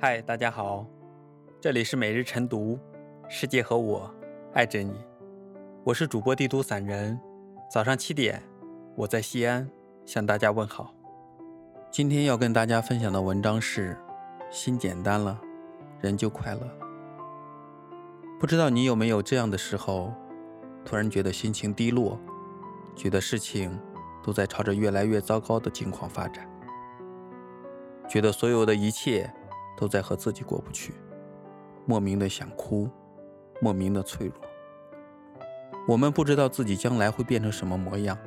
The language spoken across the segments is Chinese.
嗨，大家好，这里是每日晨读，世界和我爱着你，我是主播帝都散人。早上七点，我在西安向大家问好。今天要跟大家分享的文章是：心简单了，人就快乐。不知道你有没有这样的时候，突然觉得心情低落，觉得事情都在朝着越来越糟糕的境况发展。觉得所有的一切都在和自己过不去，莫名的想哭，莫名的脆弱。我们不知道自己将来会变成什么模样，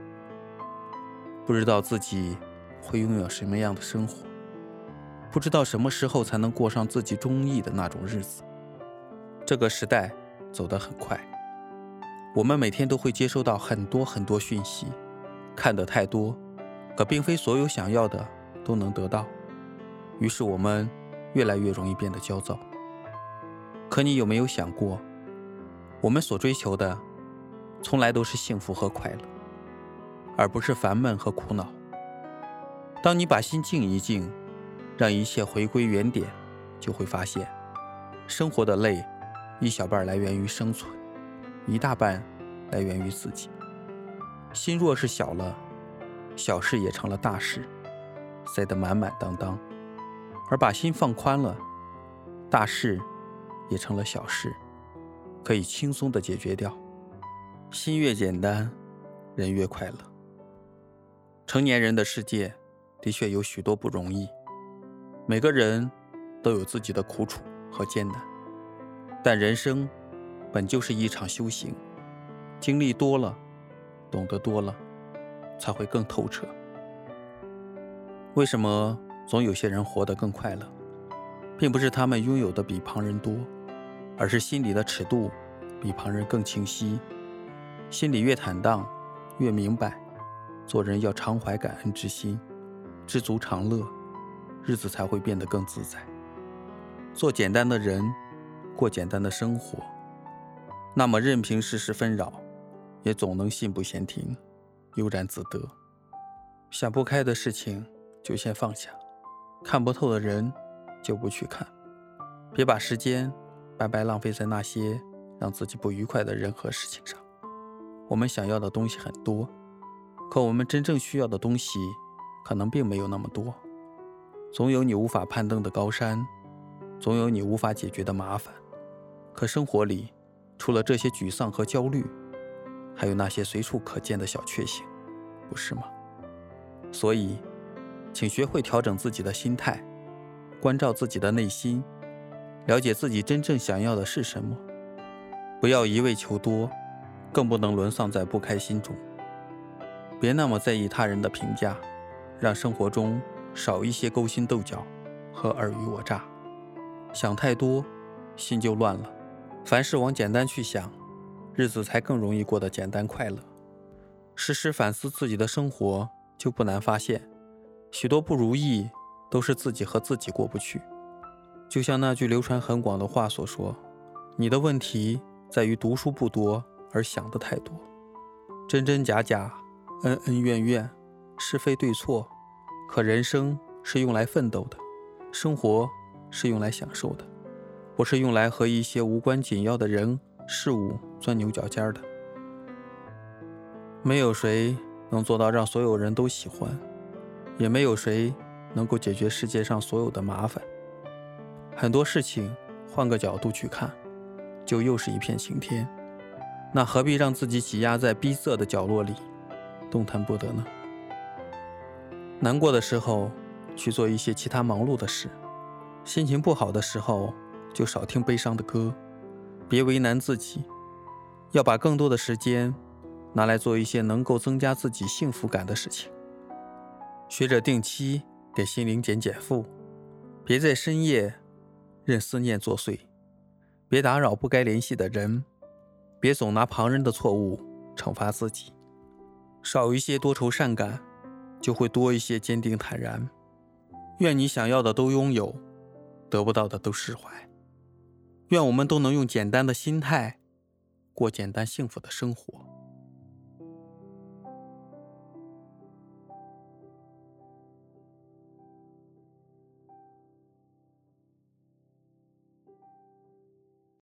不知道自己会拥有什么样的生活，不知道什么时候才能过上自己中意的那种日子。这个时代走得很快，我们每天都会接收到很多很多讯息，看得太多，可并非所有想要的都能得到。于是我们越来越容易变得焦躁。可你有没有想过，我们所追求的，从来都是幸福和快乐，而不是烦闷和苦恼。当你把心静一静，让一切回归原点，就会发现，生活的累，一小半来源于生存，一大半来源于自己。心若是小了，小事也成了大事，塞得满满当当。而把心放宽了，大事也成了小事，可以轻松的解决掉。心越简单，人越快乐。成年人的世界的确有许多不容易，每个人都有自己的苦楚和艰难。但人生本就是一场修行，经历多了，懂得多了，才会更透彻。为什么？总有些人活得更快乐，并不是他们拥有的比旁人多，而是心里的尺度比旁人更清晰。心里越坦荡，越明白，做人要常怀感恩之心，知足常乐，日子才会变得更自在。做简单的人，过简单的生活，那么任凭世事纷扰，也总能信步闲庭，悠然自得。想不开的事情，就先放下。看不透的人，就不去看。别把时间白白浪费在那些让自己不愉快的人和事情上。我们想要的东西很多，可我们真正需要的东西可能并没有那么多。总有你无法攀登的高山，总有你无法解决的麻烦。可生活里，除了这些沮丧和焦虑，还有那些随处可见的小确幸，不是吗？所以。请学会调整自己的心态，关照自己的内心，了解自己真正想要的是什么。不要一味求多，更不能沦丧在不开心中。别那么在意他人的评价，让生活中少一些勾心斗角和尔虞我诈。想太多，心就乱了。凡事往简单去想，日子才更容易过得简单快乐。时时反思自己的生活，就不难发现。许多不如意都是自己和自己过不去，就像那句流传很广的话所说：“你的问题在于读书不多而想的太多，真真假假，恩恩怨怨，是非对错。可人生是用来奋斗的，生活是用来享受的，不是用来和一些无关紧要的人事物钻牛角尖的。没有谁能做到让所有人都喜欢。”也没有谁能够解决世界上所有的麻烦。很多事情换个角度去看，就又是一片晴天。那何必让自己挤压在逼仄的角落里，动弹不得呢？难过的时候去做一些其他忙碌的事，心情不好的时候就少听悲伤的歌。别为难自己，要把更多的时间拿来做一些能够增加自己幸福感的事情。学着定期给心灵减减负，别在深夜任思念作祟，别打扰不该联系的人，别总拿旁人的错误惩罚自己，少一些多愁善感，就会多一些坚定坦然。愿你想要的都拥有，得不到的都释怀。愿我们都能用简单的心态过简单幸福的生活。